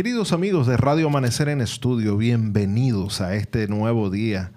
Queridos amigos de Radio Amanecer en Estudio, bienvenidos a este nuevo día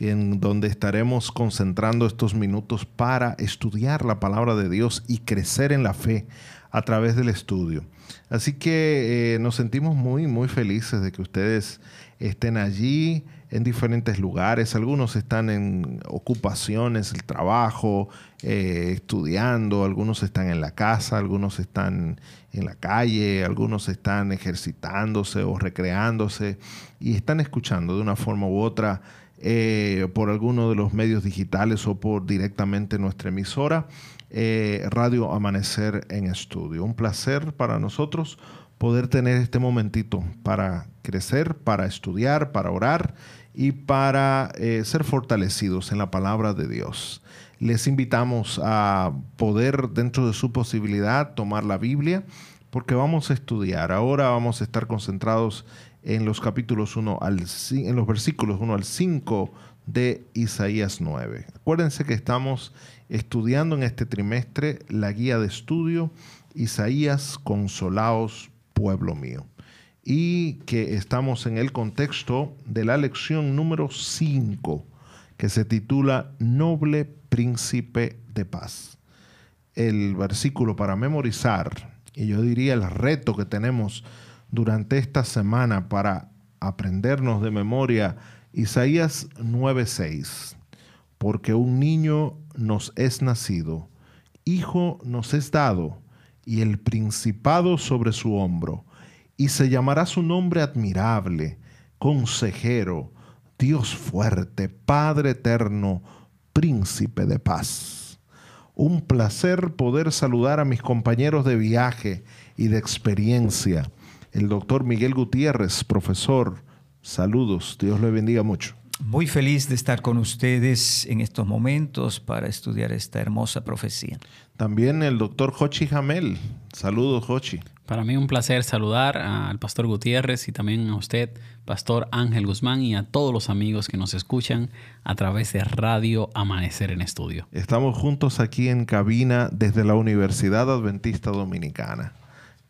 en donde estaremos concentrando estos minutos para estudiar la palabra de Dios y crecer en la fe a través del estudio. Así que eh, nos sentimos muy, muy felices de que ustedes estén allí en diferentes lugares. Algunos están en ocupaciones, el trabajo, eh, estudiando, algunos están en la casa, algunos están en la calle, algunos están ejercitándose o recreándose y están escuchando de una forma u otra eh, por alguno de los medios digitales o por directamente nuestra emisora, eh, Radio Amanecer en Estudio. Un placer para nosotros poder tener este momentito para crecer, para estudiar, para orar y para eh, ser fortalecidos en la palabra de Dios. Les invitamos a poder, dentro de su posibilidad, tomar la Biblia, porque vamos a estudiar. Ahora vamos a estar concentrados en los capítulos 1 al en los versículos 1 al 5 de Isaías 9. Acuérdense que estamos estudiando en este trimestre la guía de estudio Isaías Consolaos, pueblo mío y que estamos en el contexto de la lección número 5, que se titula Noble Príncipe de Paz. El versículo para memorizar, y yo diría el reto que tenemos durante esta semana para aprendernos de memoria, Isaías 9:6, porque un niño nos es nacido, hijo nos es dado, y el principado sobre su hombro y se llamará su nombre admirable, consejero, Dios fuerte, Padre eterno, príncipe de paz. Un placer poder saludar a mis compañeros de viaje y de experiencia. El doctor Miguel Gutiérrez, profesor, saludos, Dios le bendiga mucho. Muy feliz de estar con ustedes en estos momentos para estudiar esta hermosa profecía. También el doctor Jochi Jamel. Saludos, Jochi. Para mí un placer saludar al pastor Gutiérrez y también a usted, pastor Ángel Guzmán, y a todos los amigos que nos escuchan a través de Radio Amanecer en Estudio. Estamos juntos aquí en cabina desde la Universidad Adventista Dominicana.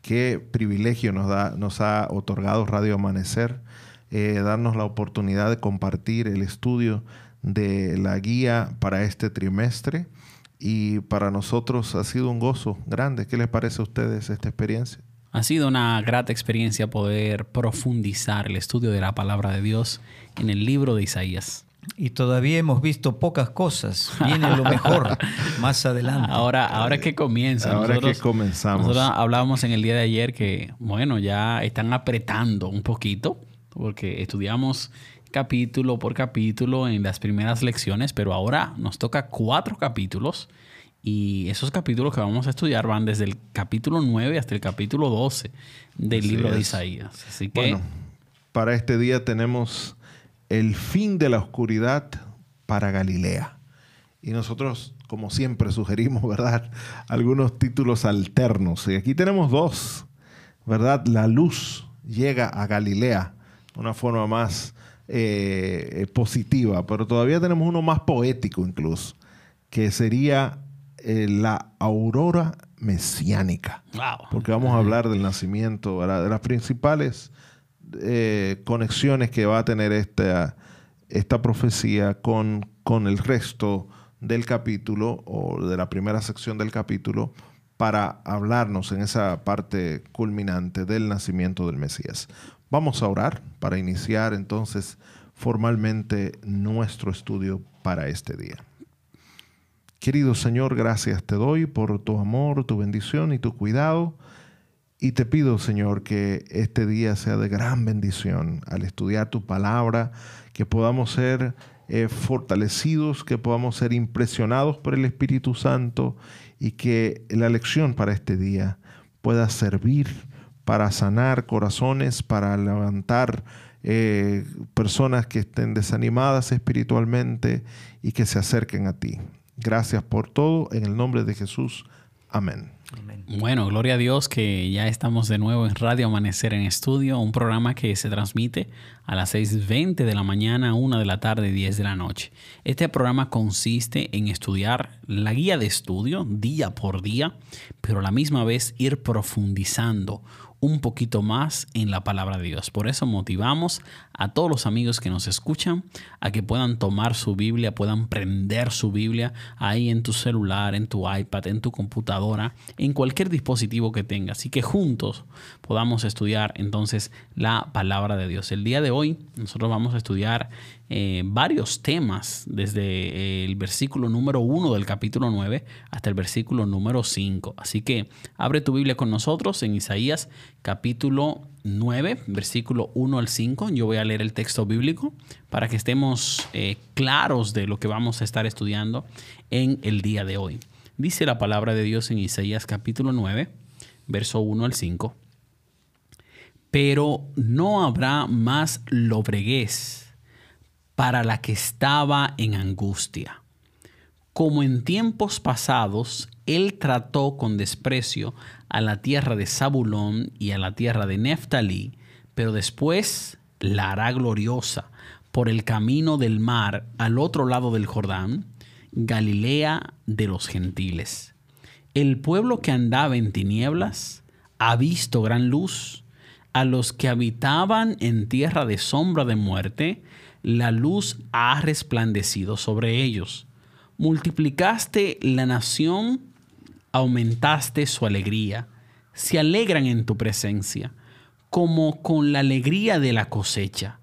Qué privilegio nos, da, nos ha otorgado Radio Amanecer, eh, darnos la oportunidad de compartir el estudio de la guía para este trimestre y para nosotros ha sido un gozo grande. ¿Qué les parece a ustedes esta experiencia? Ha sido una grata experiencia poder profundizar el estudio de la palabra de Dios en el libro de Isaías. Y todavía hemos visto pocas cosas. Viene lo mejor más adelante. Ahora, ahora que comienza. Ahora que comenzamos. Nosotros hablábamos en el día de ayer que, bueno, ya están apretando un poquito, porque estudiamos capítulo por capítulo en las primeras lecciones, pero ahora nos toca cuatro capítulos y esos capítulos que vamos a estudiar van desde el capítulo 9 hasta el capítulo 12 del libro de Isaías. Así que... Bueno, para este día tenemos el fin de la oscuridad para Galilea. Y nosotros, como siempre, sugerimos, ¿verdad? Algunos títulos alternos. Y aquí tenemos dos, ¿verdad? La luz llega a Galilea, una forma más eh, positiva, pero todavía tenemos uno más poético incluso, que sería eh, la aurora mesiánica. Porque vamos a hablar del nacimiento, de las principales eh, conexiones que va a tener esta, esta profecía con, con el resto del capítulo o de la primera sección del capítulo para hablarnos en esa parte culminante del nacimiento del Mesías. Vamos a orar para iniciar entonces formalmente nuestro estudio para este día. Querido Señor, gracias te doy por tu amor, tu bendición y tu cuidado. Y te pido, Señor, que este día sea de gran bendición al estudiar tu palabra, que podamos ser eh, fortalecidos, que podamos ser impresionados por el Espíritu Santo y que la lección para este día pueda servir para sanar corazones, para levantar eh, personas que estén desanimadas espiritualmente y que se acerquen a ti. Gracias por todo. En el nombre de Jesús. Amén. Bueno, gloria a Dios que ya estamos de nuevo en Radio Amanecer en Estudio, un programa que se transmite a las 6.20 de la mañana, 1 de la tarde, 10 de la noche. Este programa consiste en estudiar la guía de estudio día por día, pero a la misma vez ir profundizando un poquito más en la palabra de Dios. Por eso motivamos a todos los amigos que nos escuchan a que puedan tomar su Biblia, puedan prender su Biblia ahí en tu celular, en tu iPad, en tu computadora, en cualquier dispositivo que tengas y que juntos podamos estudiar entonces la palabra de Dios. El día de hoy nosotros vamos a estudiar eh, varios temas desde el versículo número 1 del capítulo 9 hasta el versículo número 5. Así que abre tu Biblia con nosotros en Isaías capítulo 9, versículo 1 al 5. Yo voy a leer el texto bíblico para que estemos eh, claros de lo que vamos a estar estudiando en el día de hoy. Dice la palabra de Dios en Isaías capítulo 9, verso 1 al 5. Pero no habrá más lobreguez para la que estaba en angustia. Como en tiempos pasados, él trató con desprecio a la tierra de Zabulón y a la tierra de Neftalí, pero después la hará gloriosa por el camino del mar al otro lado del Jordán, Galilea de los gentiles. El pueblo que andaba en tinieblas ha visto gran luz. A los que habitaban en tierra de sombra de muerte, la luz ha resplandecido sobre ellos. Multiplicaste la nación, aumentaste su alegría. Se alegran en tu presencia, como con la alegría de la cosecha.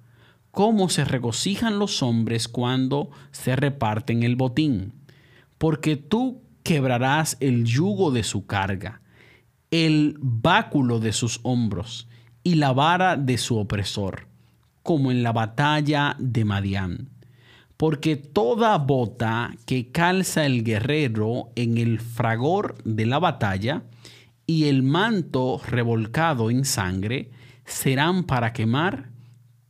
Cómo se regocijan los hombres cuando se reparten el botín. Porque tú quebrarás el yugo de su carga, el báculo de sus hombros y la vara de su opresor como en la batalla de Madián. Porque toda bota que calza el guerrero en el fragor de la batalla y el manto revolcado en sangre serán para quemar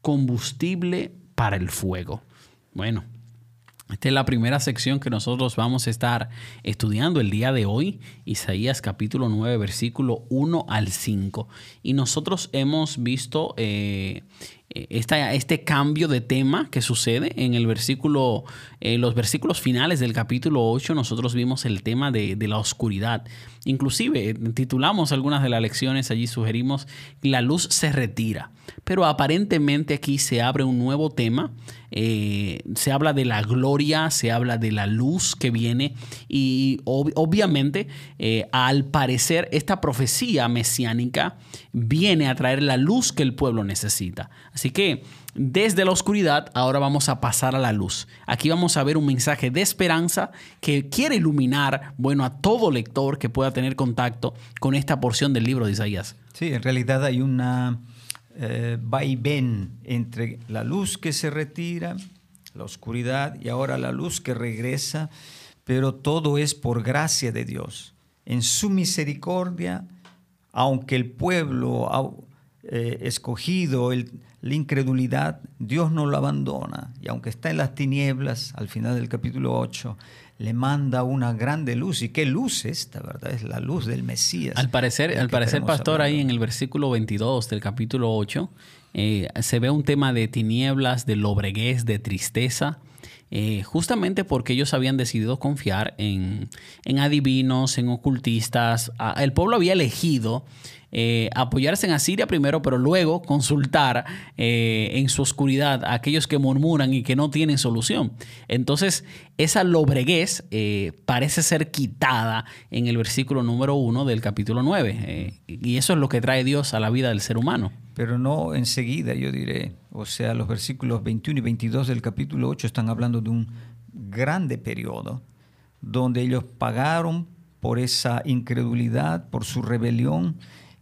combustible para el fuego. Bueno, esta es la primera sección que nosotros vamos a estar estudiando el día de hoy, Isaías capítulo 9, versículo 1 al 5. Y nosotros hemos visto eh, este cambio de tema que sucede en el versículo, en los versículos finales del capítulo 8, nosotros vimos el tema de, la oscuridad. Inclusive titulamos algunas de las lecciones, allí sugerimos, la luz se retira. Pero aparentemente aquí se abre un nuevo tema, eh, se habla de la gloria, se habla de la luz que viene y ob obviamente eh, al parecer esta profecía mesiánica viene a traer la luz que el pueblo necesita. Así que desde la oscuridad ahora vamos a pasar a la luz. Aquí vamos a ver un mensaje de esperanza que quiere iluminar, bueno, a todo lector que pueda tener contacto con esta porción del libro de Isaías. Sí, en realidad hay una eh, vaivén entre la luz que se retira, la oscuridad y ahora la luz que regresa, pero todo es por gracia de Dios. En su misericordia, aunque el pueblo ha eh, escogido el, la incredulidad, Dios no lo abandona. Y aunque está en las tinieblas, al final del capítulo 8, le manda una grande luz. ¿Y qué luz esta, verdad? Es la luz del Mesías. Al parecer, al parecer pastor, ahí en el versículo 22 del capítulo 8, eh, se ve un tema de tinieblas, de lobreguez, de tristeza. Eh, justamente porque ellos habían decidido confiar en, en adivinos, en ocultistas. El pueblo había elegido eh, apoyarse en Asiria primero, pero luego consultar eh, en su oscuridad a aquellos que murmuran y que no tienen solución. Entonces, esa lobreguez parece ser quitada en el versículo número uno del capítulo 9. y eso es lo que trae Dios a la vida del ser humano. Pero no enseguida, yo diré. O sea, los versículos 21 y 22 del capítulo 8 están hablando de un grande periodo donde ellos pagaron por esa incredulidad, por su rebelión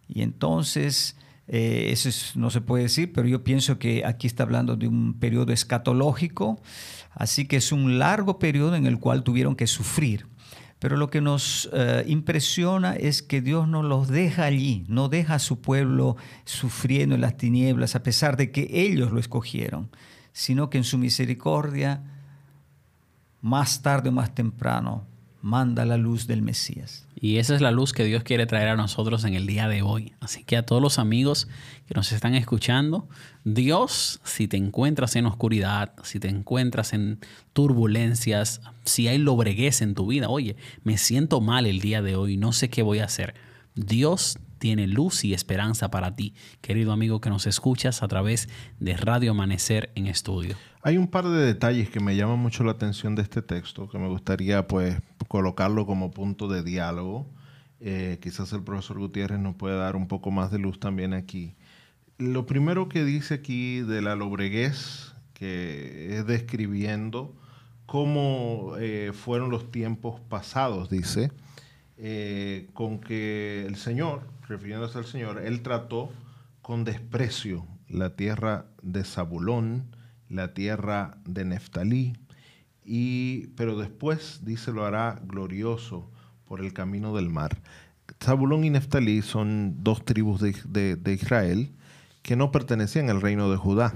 y entonces, eh, eso no se puede decir, pero yo pienso que aquí está hablando de un periodo escatológico, así que es un largo periodo en el cual tuvieron que sufrir. Pero lo que nos eh, impresiona es que Dios no los deja allí, no deja a su pueblo sufriendo en las tinieblas, a pesar de que ellos lo escogieron, sino que en su misericordia, más tarde o más temprano, manda la luz del Mesías. Y esa es la luz que Dios quiere traer a nosotros en el día de hoy. Así que a todos los amigos que nos están escuchando, Dios, si te encuentras en oscuridad, si te encuentras en turbulencias, si hay lobreguez en tu vida, oye, me siento mal el día de hoy, no sé qué voy a hacer. Dios tiene luz y esperanza para ti, querido amigo que nos escuchas a través de Radio Amanecer en estudio. Hay un par de detalles que me llaman mucho la atención de este texto, que me gustaría pues colocarlo como punto de diálogo. Eh, quizás el profesor Gutiérrez nos puede dar un poco más de luz también aquí. Lo primero que dice aquí de la lobreguez, que es describiendo cómo eh, fueron los tiempos pasados, dice, eh, con que el Señor, refiriéndose al Señor, Él trató con desprecio la tierra de Zabulón, la tierra de Neftalí, y, pero después, dice, lo hará glorioso por el camino del mar. Zabulón y Neftalí son dos tribus de, Israel que no pertenecían al reino de Judá.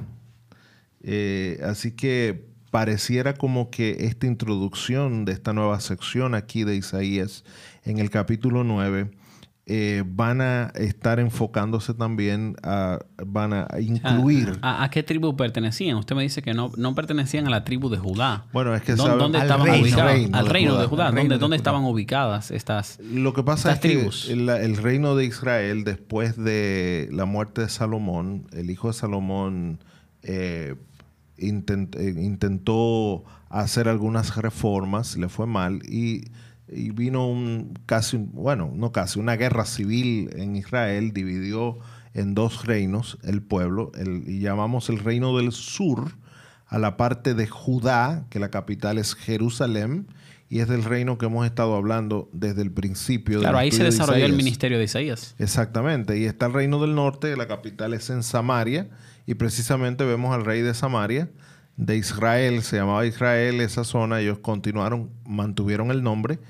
Eh, así que pareciera como que esta introducción de esta nueva sección aquí de Isaías en el capítulo 9 eh, van a estar enfocándose también a, van a incluir. ¿A, qué tribu pertenecían? Usted me dice que no, no pertenecían a la tribu de Judá. Bueno, es que ¿Dónde, estaban ubicadas? al reino de Judá. ¿Dónde, estaban ubicadas estas Lo que pasa es que el, reino de Israel, después de la muerte de Salomón, el hijo de Salomón eh, eh, intentó hacer algunas reformas, le fue mal y y vino un casi, bueno, no casi, una guerra civil en Israel, dividió en dos reinos el pueblo, el, y llamamos el reino del sur a la parte de Judá, que la capital es Jerusalén, y es del reino que hemos estado hablando desde el principio. Claro, ahí se desarrolló el ministerio de Isaías. Exactamente, y está el reino del norte, la capital es en Samaria, y precisamente vemos al rey de Samaria, de Israel, se llamaba Israel esa zona, ellos continuaron, mantuvieron el nombre,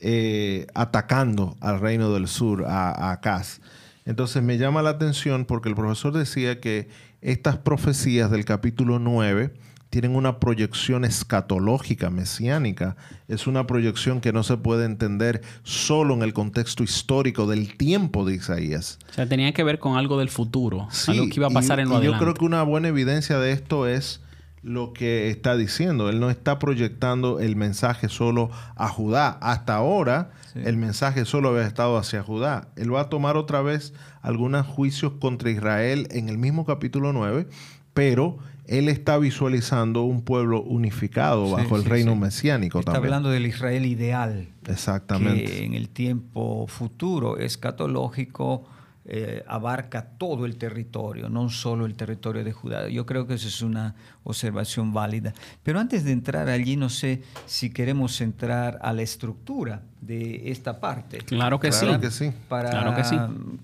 eh, atacando al reino del sur, a, Acaz. Entonces me llama la atención porque el profesor decía que estas profecías del capítulo 9 tienen una proyección escatológica, mesiánica. Es una proyección que no se puede entender solo en el contexto histórico del tiempo de Isaías. O sea, tenía que ver con algo del futuro, algo que iba a pasar en lo y Yo creo que una buena evidencia de esto es lo que está diciendo. Él no está proyectando el mensaje solo a Judá. Hasta ahora el mensaje solo había estado hacia Judá. Él va a tomar otra vez algunos juicios contra Israel en el mismo capítulo 9, pero él está visualizando un pueblo unificado bajo el reino mesiánico está hablando del Israel ideal. Exactamente. Que en el tiempo futuro, escatológico, eh, abarca todo el territorio, no solo el territorio de Judá. Yo creo que esa es una observación válida. Pero antes de entrar allí, no sé si queremos entrar a la estructura de esta parte. Claro que sí. Para claro que, sí.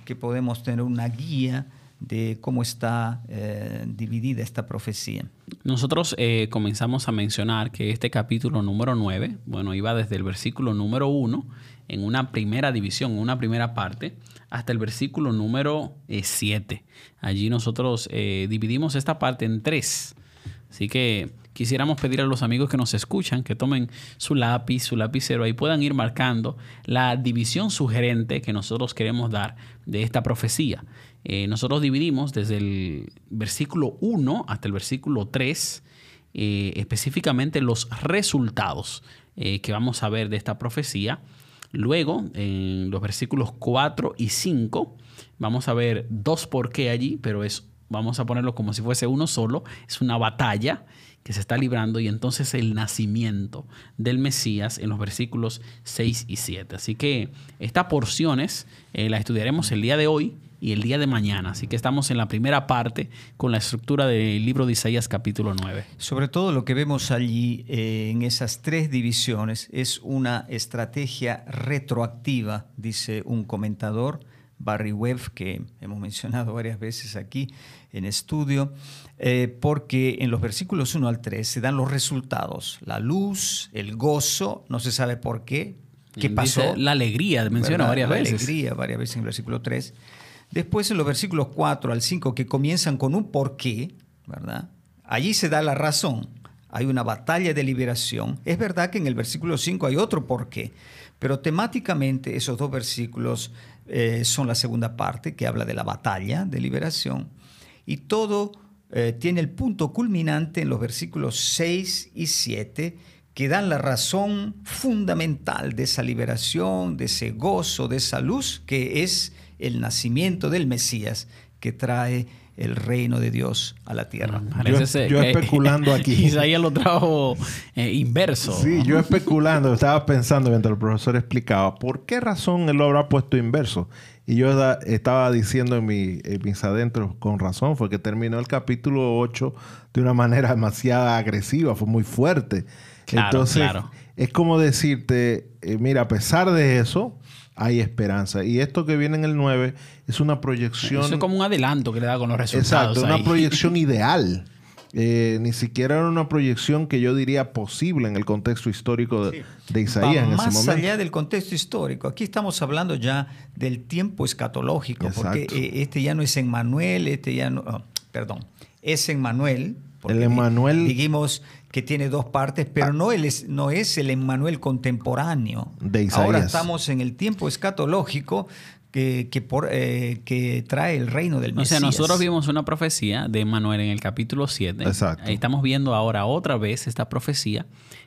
que podemos tener una guía de cómo está eh, dividida esta profecía. Nosotros eh, comenzamos a mencionar que este capítulo número 9, bueno, iba desde el versículo número 1 en una primera división, una primera parte, hasta el versículo número 7. Eh, Allí nosotros eh, dividimos esta parte en tres. Así que quisiéramos pedir a los amigos que nos escuchan que tomen su lápiz, su lapicero y puedan ir marcando la división sugerente que nosotros queremos dar de esta profecía. Eh, nosotros dividimos desde el versículo 1 hasta el versículo 3 específicamente los resultados que vamos a ver de esta profecía Luego, en los versículos 4 y 5, vamos a ver dos por qué allí, pero es, vamos a ponerlo como si fuese uno solo. Es una batalla que se está librando y entonces el nacimiento del Mesías en los versículos 6 y 7. Así que estas porciones eh, las estudiaremos el día de hoy y el día de mañana. Así que estamos en la primera parte con la estructura del libro de Isaías capítulo 9. Sobre todo lo que vemos allí eh, en esas tres divisiones es una estrategia retroactiva, dice un comentador, Barry Webb, que hemos mencionado varias veces aquí en estudio, eh, porque en los versículos 1 al 3 se dan los resultados, la luz, el gozo, no se sabe por qué, qué pasó. la alegría, menciona varias veces. La alegría, varias veces en el versículo 3 Después en los versículos 4 al 5 que comienzan con un porqué, ¿verdad? Allí se da la razón. Hay una batalla de liberación. Es verdad que en el versículo 5 hay otro porqué, pero temáticamente esos dos versículos eh, son la segunda parte que habla de la batalla de liberación. Y todo eh, tiene el punto culminante en los versículos 6 y 7 que dan la razón fundamental de esa liberación, de ese gozo, de esa luz que es el nacimiento del Mesías que trae el reino de Dios a la tierra. Yo, yo especulando aquí. Isaías lo trajo eh, inverso. Sí, yo especulando, estaba pensando mientras el profesor explicaba por qué razón él lo habrá puesto inverso. Y yo estaba diciendo en, mi, mis adentros, con razón, fue que terminó el capítulo 8 de una manera demasiado agresiva, fue muy fuerte. Entonces, es como decirte, eh, mira, a pesar de eso, hay esperanza. Y esto que viene en el 9 es una proyección. Eso es como un adelanto que le da con los resultados. Exacto, una proyección ideal. Eh, ni siquiera era una proyección que yo diría posible en el contexto histórico de, Isaías en ese momento. Más allá del contexto histórico, aquí estamos hablando ya del tiempo escatológico, porque eh, este ya no es en Manuel, este ya no, oh, perdón, es en Manuel. El Emmanuel. Dijimos que tiene dos partes, pero ah. no, es, no es el Emmanuel contemporáneo. De Isaías. Ahora estamos en el tiempo escatológico que, que, por, eh, que trae el reino del Mesías. O sea, nosotros vimos una profecía de Emmanuel en el capítulo 7. Exacto. Ahí estamos viendo ahora otra vez esta profecía,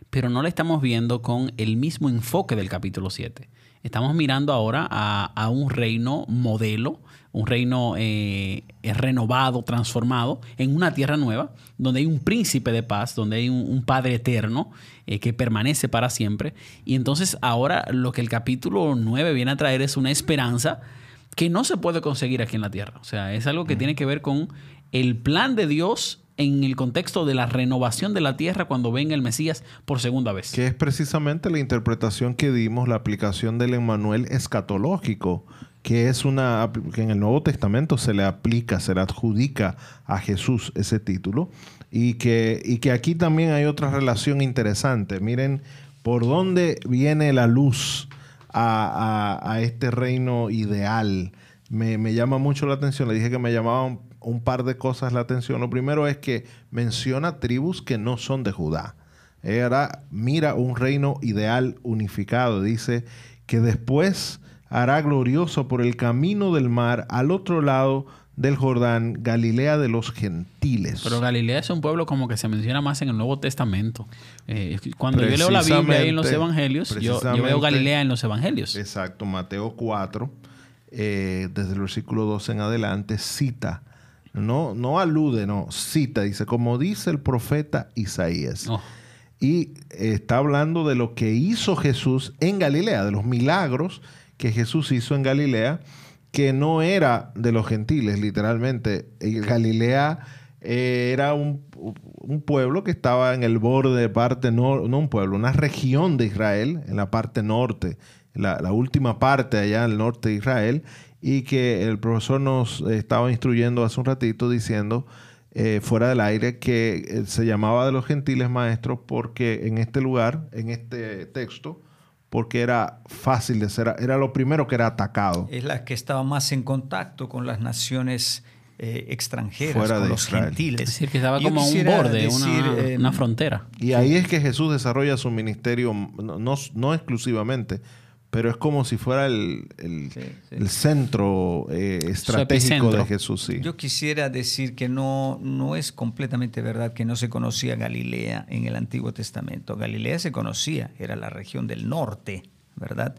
pero no la estamos viendo con el mismo enfoque del capítulo 7. Estamos mirando ahora a, a un reino modelo un reino eh, renovado, transformado, en una tierra nueva, donde hay un príncipe de paz, donde hay un, Padre eterno eh, que permanece para siempre. Y entonces ahora lo que el capítulo 9 viene a traer es una esperanza que no se puede conseguir aquí en la tierra. O sea, es algo que tiene que ver con el plan de Dios en el contexto de la renovación de la tierra cuando venga el Mesías por segunda vez. Que es precisamente la interpretación que dimos, la aplicación del Emmanuel escatológico que es una que en el Nuevo Testamento se le aplica, se le adjudica a Jesús ese título y que, y que aquí también hay otra relación interesante. Miren por dónde viene la luz a, este reino ideal. Me, me, llama mucho la atención, le dije que me llamaban un par de cosas la atención. Lo primero es que menciona tribus que no son de Judá. Era, mira un reino ideal unificado. Dice que después hará glorioso por el camino del mar al otro lado del Jordán, Galilea de los gentiles. Pero Galilea es un pueblo como que se menciona más en el Nuevo Testamento. Eh, cuando yo leo la Biblia en los Evangelios, yo, veo Galilea en los Evangelios. Exacto, Mateo 4, eh, desde el versículo 12 en adelante, cita, no, no alude, no, cita, dice, como dice el profeta Isaías. Oh. Y está hablando de lo que hizo Jesús en Galilea, de los milagros que Jesús hizo en Galilea, que no era de los gentiles, literalmente. Galilea eh, era un, pueblo que estaba en el borde de parte, no, no un pueblo, una región de Israel, en la parte norte, la, última parte allá en el norte de Israel, y que el profesor nos estaba instruyendo hace un ratito diciendo, eh, fuera del aire, que eh, se llamaba de los gentiles maestros porque en este lugar, en este texto, porque era fácil de ser, era lo primero que era atacado. Es la que estaba más en contacto con las naciones eh, extranjeras, con los gentiles. Es decir, que estaba como a un borde, una, una, frontera. Y ahí es que Jesús desarrolla su ministerio, no, no exclusivamente, pero es como si fuera el, centro eh, estratégico de Jesús. Sí. Yo quisiera decir que no, no es completamente verdad que no se conocía Galilea en el Antiguo Testamento. Galilea se conocía, era la región del norte, ¿verdad?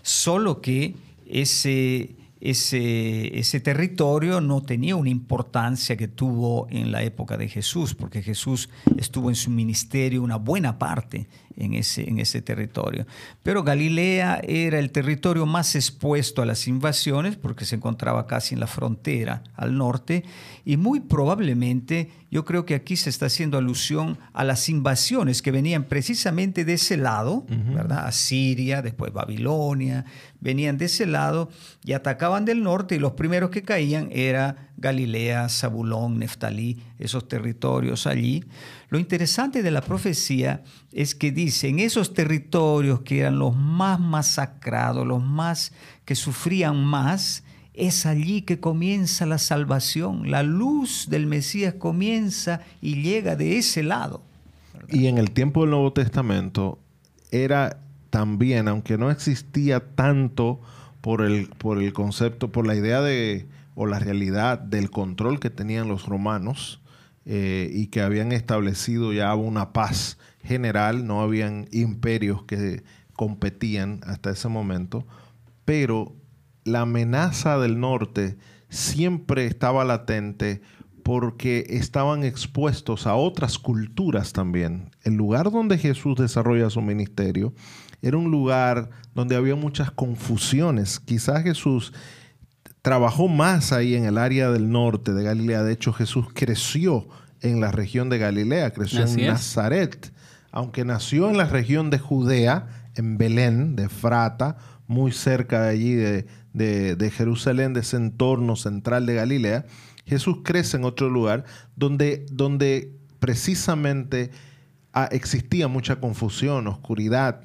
Solo que ese ese, ese territorio no tenía una importancia que tuvo en la época de Jesús, porque Jesús estuvo en su ministerio una buena parte en ese, en ese territorio. Pero Galilea era el territorio más expuesto a las invasiones, porque se encontraba casi en la frontera al norte, y muy probablemente yo creo que aquí se está haciendo alusión a las invasiones que venían precisamente de ese lado, ¿verdad? Asiria, después Babilonia, venían de ese lado y atacaban del norte y los primeros que caían era Galilea, Zabulón, Neftalí, esos territorios allí. Lo interesante de la profecía es que dice, en esos territorios que eran los más masacrados, los más que sufrían más, es allí que comienza la salvación. La luz del Mesías comienza y llega de ese lado. Y en el tiempo del Nuevo Testamento era también, aunque no existía tanto por el, por el concepto, por la idea de, o la realidad del control que tenían los romanos eh, y que habían establecido ya una paz general, no habían imperios que competían hasta ese momento, pero la amenaza del norte siempre estaba latente porque estaban expuestos a otras culturas también. El lugar donde Jesús desarrolla su ministerio era un lugar donde había muchas confusiones. Quizás Jesús trabajó más ahí en el área del norte de Galilea. De hecho, Jesús creció en la región de Galilea, creció en Nazaret. Aunque nació en la región de Judea, en Belén, de Frata, muy cerca de allí de, de Jerusalén, de ese entorno central de Galilea, Jesús crece en otro lugar donde, donde precisamente ah, existía mucha confusión, oscuridad,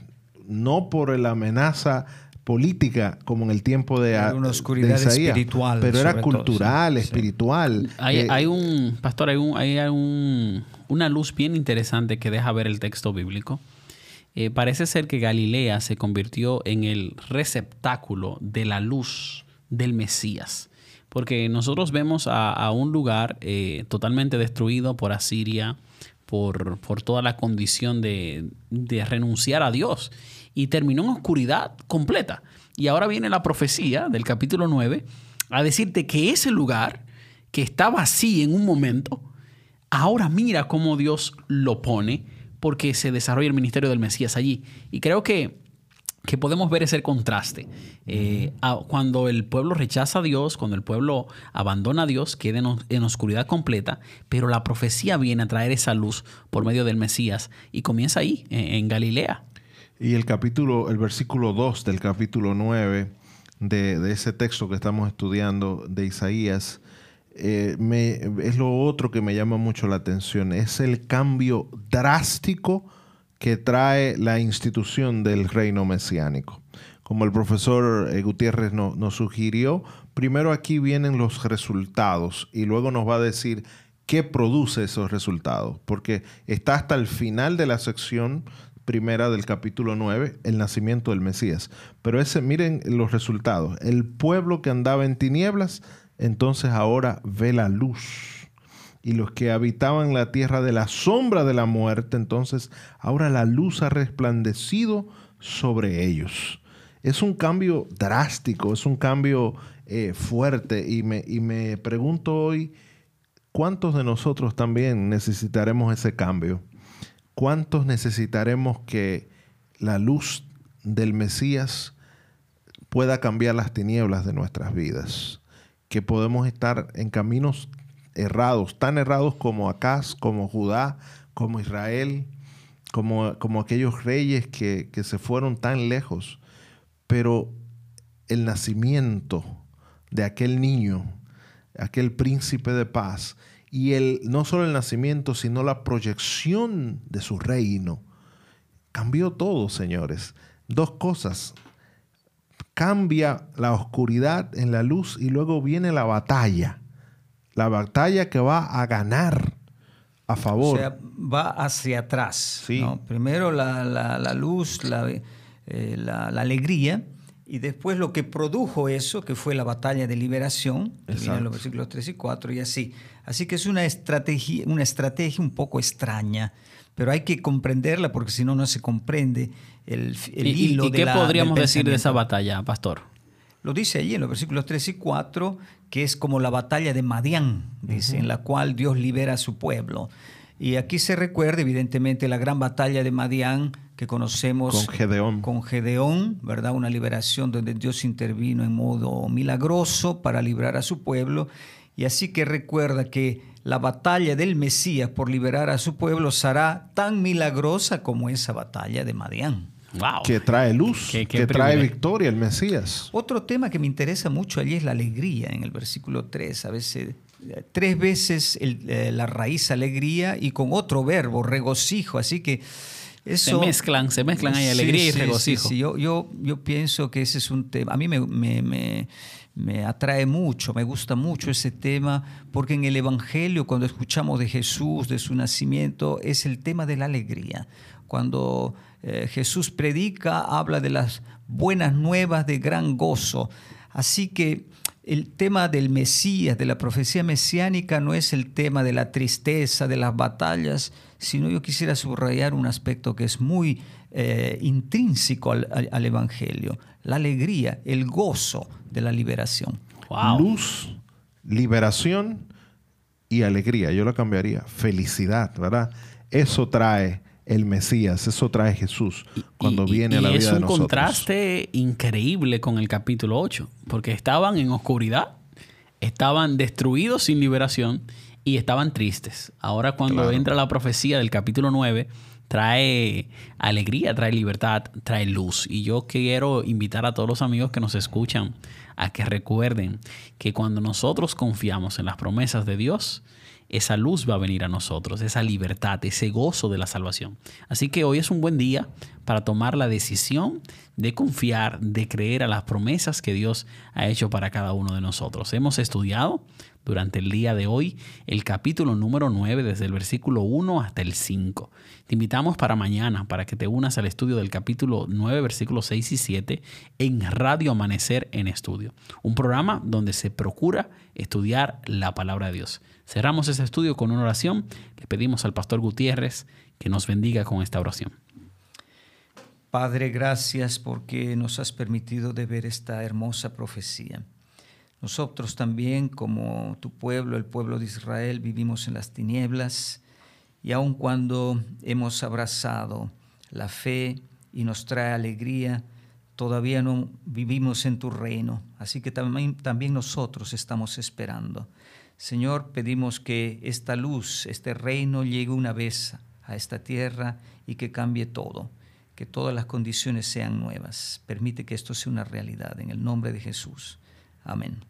no por la amenaza política como en el tiempo de, era una oscuridad espiritual pero era cultural espiritual. Hay, hay, un pastor hay un hay un, una luz bien interesante que deja ver el texto bíblico. Eh, parece ser que Galilea se convirtió en el receptáculo de la luz del Mesías porque nosotros vemos a, un lugar eh, totalmente destruido por Asiria, por, por toda la condición de, de, renunciar a Dios. Y terminó en oscuridad completa. Y ahora viene la profecía del capítulo 9 a decirte que ese lugar que estaba así en un momento, ahora mira cómo Dios lo pone porque se desarrolla el ministerio del Mesías allí. Y creo que que podemos ver ese contraste. Eh, cuando el pueblo rechaza a Dios, cuando el pueblo abandona a Dios, queda en, oscuridad completa, pero la profecía viene a traer esa luz por medio del Mesías y comienza ahí, en, Galilea. Y el capítulo, el versículo 2 del capítulo 9 de, ese texto que estamos estudiando de Isaías, eh, es lo otro que me llama mucho la atención. Es el cambio drástico que trae la institución del reino mesiánico. Como el profesor eh, Gutiérrez nos sugirió, primero aquí vienen los resultados y luego nos va a decir qué produce esos resultados, porque está hasta el final de la sección primera del capítulo 9, el nacimiento del Mesías. Pero ese, miren los resultados. El pueblo que andaba en tinieblas, entonces ahora ve la luz y los que habitaban la tierra de la sombra de la muerte, entonces ahora la luz ha resplandecido sobre ellos. Es un cambio drástico, es un cambio eh, fuerte y me, y me pregunto hoy, ¿cuántos de nosotros también necesitaremos ese cambio? ¿Cuántos necesitaremos que la luz del Mesías pueda cambiar las tinieblas de nuestras vidas? Que podemos estar en caminos errados, tan errados como Acaz, como Judá, como Israel, como, como aquellos reyes que, que, se fueron tan lejos. Pero el nacimiento de aquel niño, aquel príncipe de paz, y el, no solo el nacimiento, sino la proyección de su reino, cambió todo, señores. Dos cosas. Cambia la oscuridad en la luz y luego viene la batalla la batalla que va a ganar a favor. O sea, va hacia atrás. Primero la, luz, eh, la, alegría, y después lo que produjo eso, que fue la batalla de liberación, en los versículos 3 y 4, y así. Así que es una estrategia, una estrategia un poco extraña, pero hay que comprenderla porque si no, no se comprende el, el hilo ¿Y qué podríamos decir de esa batalla, pastor? Lo dice allí en los versículos 3 y 4, que es como la batalla de Madián, dice, en la cual Dios libera a su pueblo. Y aquí se recuerda, evidentemente, la gran batalla de Madián que conocemos con Gedeón. con Gedeón, ¿verdad? Una liberación donde Dios intervino en modo milagroso para librar a su pueblo. Y así que recuerda que la batalla del Mesías por liberar a su pueblo será tan milagrosa como esa batalla de Madián. Que trae luz, que trae victoria el Mesías. Otro tema que me interesa mucho allí es la alegría en el versículo 3. A veces, tres veces eh, la raíz alegría y con otro verbo, regocijo. Así que eso, se mezclan, se mezclan ahí alegría y regocijo. Yo, yo, yo pienso que ese es un tema. A mí me, me, me atrae mucho, me gusta mucho ese tema, porque en el Evangelio, cuando escuchamos de Jesús, de su nacimiento, es el tema de la alegría. Cuando eh, Jesús predica, habla de las buenas nuevas de gran gozo. Así que el tema del Mesías, de la profecía mesiánica, no es el tema de la tristeza, de las batallas, sino yo quisiera subrayar un aspecto que es muy eh, intrínseco al, Evangelio, la alegría, el gozo de la liberación. Luz, liberación y alegría. Yo lo cambiaría. Felicidad, ¿verdad? Eso trae el Mesías, eso trae Jesús cuando viene a la vida de nosotros. Es un contraste increíble con el capítulo 8, porque estaban en oscuridad, estaban destruidos sin liberación y estaban tristes. Ahora cuando entra la profecía del capítulo 9, trae alegría, trae libertad, trae luz. Y yo quiero invitar a todos los amigos que nos escuchan a que recuerden que cuando nosotros confiamos en las promesas de Dios, esa luz va a venir a nosotros, esa libertad, ese gozo de la salvación. Así que hoy es un buen día para tomar la decisión de confiar, de creer a las promesas que Dios ha hecho para cada uno de nosotros. Hemos estudiado durante el día de hoy el capítulo número 9, desde el versículo 1 hasta el 5. Te invitamos para mañana, para que te unas al estudio del capítulo 9, versículos 6 y 7 en Radio Amanecer en Estudio, un programa donde se procura estudiar la palabra de Dios. Cerramos ese estudio con una oración. Le pedimos al pastor Gutiérrez que nos bendiga con esta oración. Padre, gracias porque nos has permitido de ver esta hermosa profecía. Nosotros también, como tu pueblo, el pueblo de Israel, vivimos en las tinieblas y aun cuando hemos abrazado la fe y nos trae alegría, todavía no vivimos en tu reino. Así que también, también nosotros estamos esperando. Señor, pedimos que esta luz, este reino llegue una vez a esta tierra y que cambie todo, que todas las condiciones sean nuevas. Permite que esto sea una realidad en el nombre de Jesús. Amén.